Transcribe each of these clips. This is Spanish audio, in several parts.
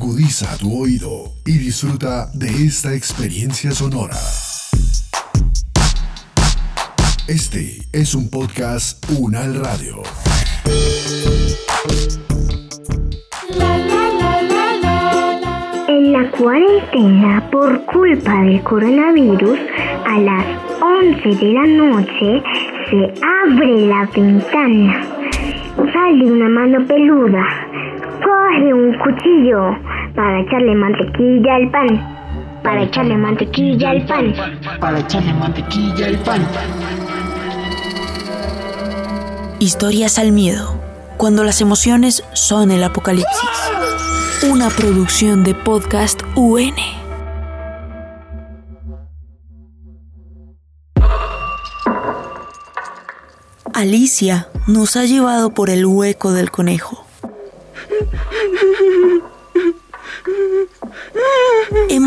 Agudiza tu oído y disfruta de esta experiencia sonora. Este es un podcast Unal Radio. En la cuarentena, por culpa del coronavirus, a las 11 de la noche se abre la ventana. Sale una mano peluda, coge un cuchillo para echarle mantequilla al pan. Para echarle mantequilla al pan. Para echarle mantequilla al pan. Historias al miedo, cuando las emociones son el apocalipsis. Una producción de podcast UN. Alicia nos ha llevado por el hueco del conejo.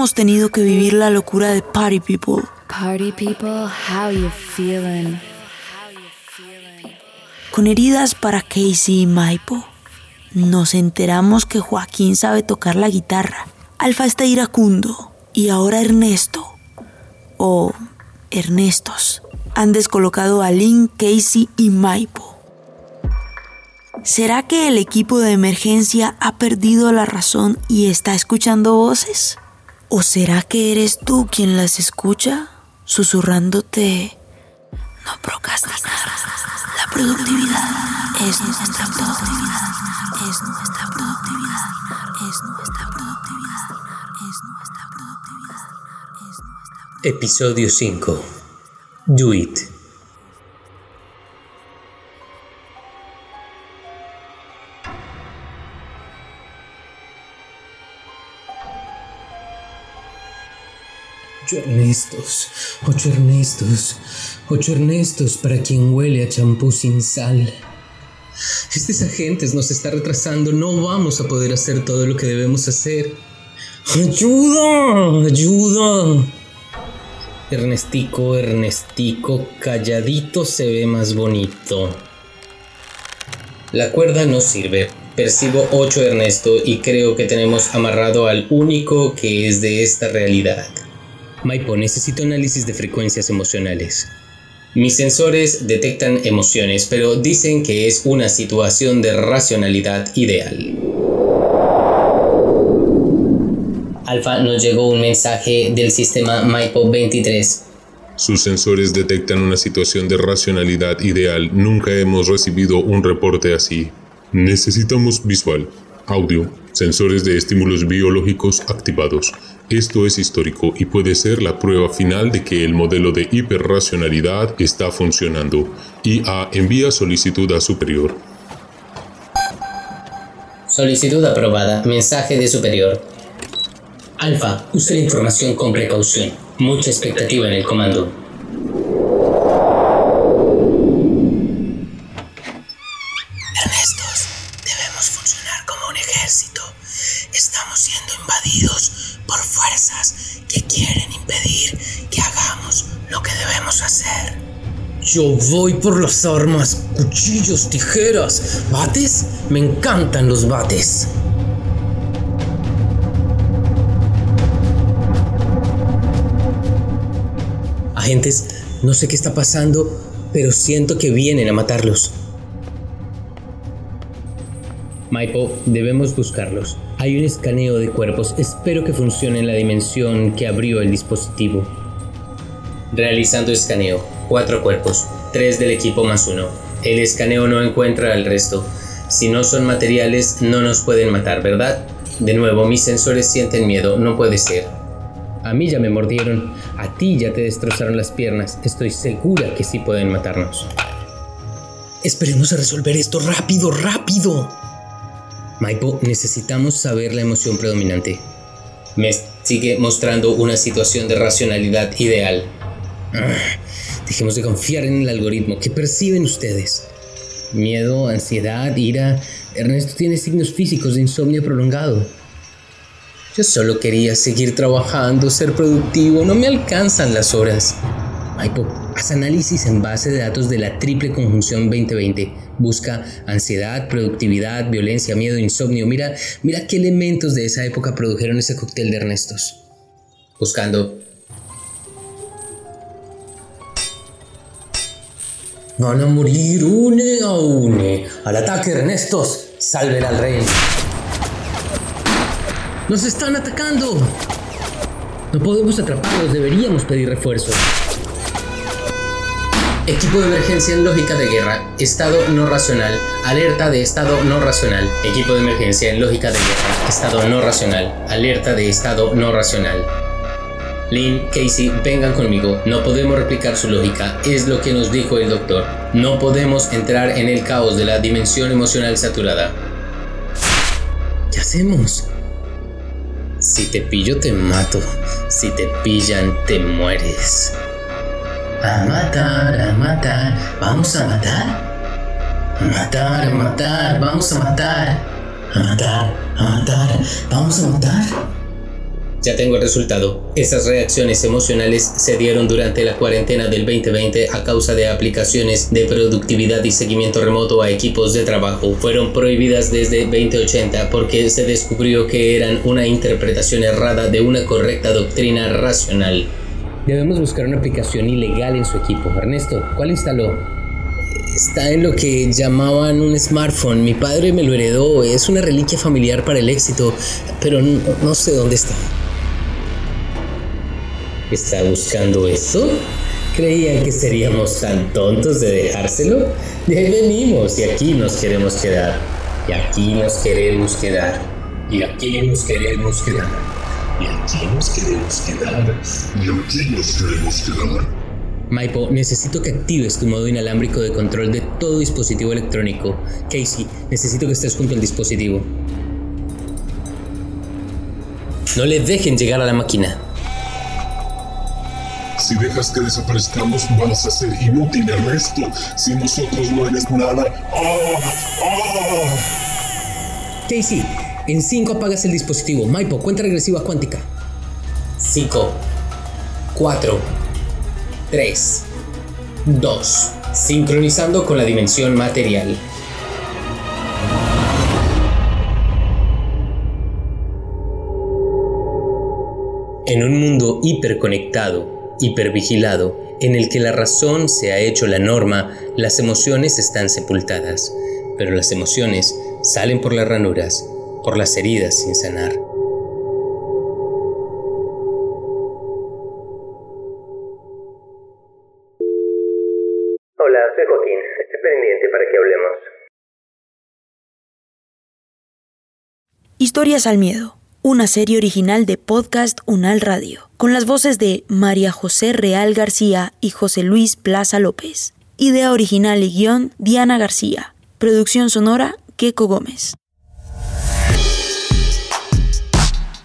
Hemos tenido que vivir la locura de Party People. Party people, how you feeling? Con heridas para Casey y Maipo. Nos enteramos que Joaquín sabe tocar la guitarra. Alfa está iracundo. Y ahora Ernesto. O Ernestos. Han descolocado a Lynn, Casey y Maipo. ¿Será que el equipo de emergencia ha perdido la razón y está escuchando voces? ¿O será que eres tú quien las escucha, susurrándote, no procrastinar, la productividad es nuestra productividad, es nuestra productividad, es nuestra productividad, es nuestra productividad, Episodio 5. Do It. Ocho Ernestos, ocho Ernestos, ocho Ernestos para quien huele a champú sin sal. Estos agentes nos está retrasando, no vamos a poder hacer todo lo que debemos hacer. ¡Ayuda! ¡Ayuda! Ernestico, Ernestico, calladito se ve más bonito. La cuerda no sirve. Percibo 8 Ernesto y creo que tenemos amarrado al único que es de esta realidad. Maipo, necesito análisis de frecuencias emocionales. Mis sensores detectan emociones, pero dicen que es una situación de racionalidad ideal. Alfa, nos llegó un mensaje del sistema Maipo 23. Sus sensores detectan una situación de racionalidad ideal. Nunca hemos recibido un reporte así. Necesitamos visual, audio, sensores de estímulos biológicos activados. Esto es histórico y puede ser la prueba final de que el modelo de hiperracionalidad está funcionando. IA envía solicitud a superior. Solicitud aprobada. Mensaje de superior. Alfa, use la información con precaución. Mucha expectativa en el comando. Que quieren impedir que hagamos lo que debemos hacer. Yo voy por las armas, cuchillos, tijeras, bates. Me encantan los bates. Agentes, no sé qué está pasando, pero siento que vienen a matarlos. Maipo, debemos buscarlos. Hay un escaneo de cuerpos. Espero que funcione en la dimensión que abrió el dispositivo. Realizando escaneo. Cuatro cuerpos. Tres del equipo más uno. El escaneo no encuentra al resto. Si no son materiales, no nos pueden matar, ¿verdad? De nuevo, mis sensores sienten miedo. No puede ser. A mí ya me mordieron. A ti ya te destrozaron las piernas. Estoy segura que sí pueden matarnos. Esperemos a resolver esto rápido, rápido. Maipo, necesitamos saber la emoción predominante. Me sigue mostrando una situación de racionalidad ideal. Ah, dejemos de confiar en el algoritmo. ¿Qué perciben ustedes? Miedo, ansiedad, ira. Ernesto tiene signos físicos de insomnio prolongado. Yo solo quería seguir trabajando, ser productivo. No me alcanzan las horas. Maipo, Análisis en base de datos de la triple conjunción 2020. Busca ansiedad, productividad, violencia, miedo, insomnio. Mira, mira qué elementos de esa época produjeron ese cóctel de Ernestos. Buscando. Van a morir une a une. Al ataque, Ernestos. Salven al rey. ¡Nos están atacando! No podemos atraparlos, deberíamos pedir refuerzos. Equipo de emergencia en lógica de guerra. Estado no racional. Alerta de estado no racional. Equipo de emergencia en lógica de guerra. Estado no racional. Alerta de estado no racional. Lynn, Casey, vengan conmigo. No podemos replicar su lógica. Es lo que nos dijo el doctor. No podemos entrar en el caos de la dimensión emocional saturada. ¿Qué hacemos? Si te pillo te mato, si te pillan te mueres. A matar, a matar, vamos a matar. A matar, a matar, vamos a matar. A matar, a matar, vamos a matar. Ya tengo el resultado. Esas reacciones emocionales se dieron durante la cuarentena del 2020 a causa de aplicaciones de productividad y seguimiento remoto a equipos de trabajo. Fueron prohibidas desde 2080 porque se descubrió que eran una interpretación errada de una correcta doctrina racional. Debemos buscar una aplicación ilegal en su equipo. Ernesto, ¿cuál instaló? Está en lo que llamaban un smartphone. Mi padre me lo heredó. Es una reliquia familiar para el éxito, pero no, no sé dónde está. ¿Está buscando eso? ¿Creían que seríamos tan tontos de dejárselo? De ahí venimos y aquí nos queremos quedar. Y aquí nos queremos quedar. Y aquí nos queremos quedar. Nos queremos quedar. Y aquí nos queremos quedar. Maipo, necesito que actives tu modo inalámbrico de control de todo dispositivo electrónico. Casey, necesito que estés junto al dispositivo. No le dejen llegar a la máquina. Si dejas que desaparezcamos, vas a ser inútil el resto. Si nosotros no eres nada. Casey, en 5 apagas el dispositivo. Maipo, cuenta regresiva cuántica. 5, 4, 3, 2. Sincronizando con la dimensión material. En un mundo hiperconectado, hipervigilado, en el que la razón se ha hecho la norma, las emociones están sepultadas, pero las emociones salen por las ranuras, por las heridas sin sanar. Historias al Miedo, una serie original de Podcast Unal Radio, con las voces de María José Real García y José Luis Plaza López. Idea original y guion Diana García. Producción sonora Keco Gómez.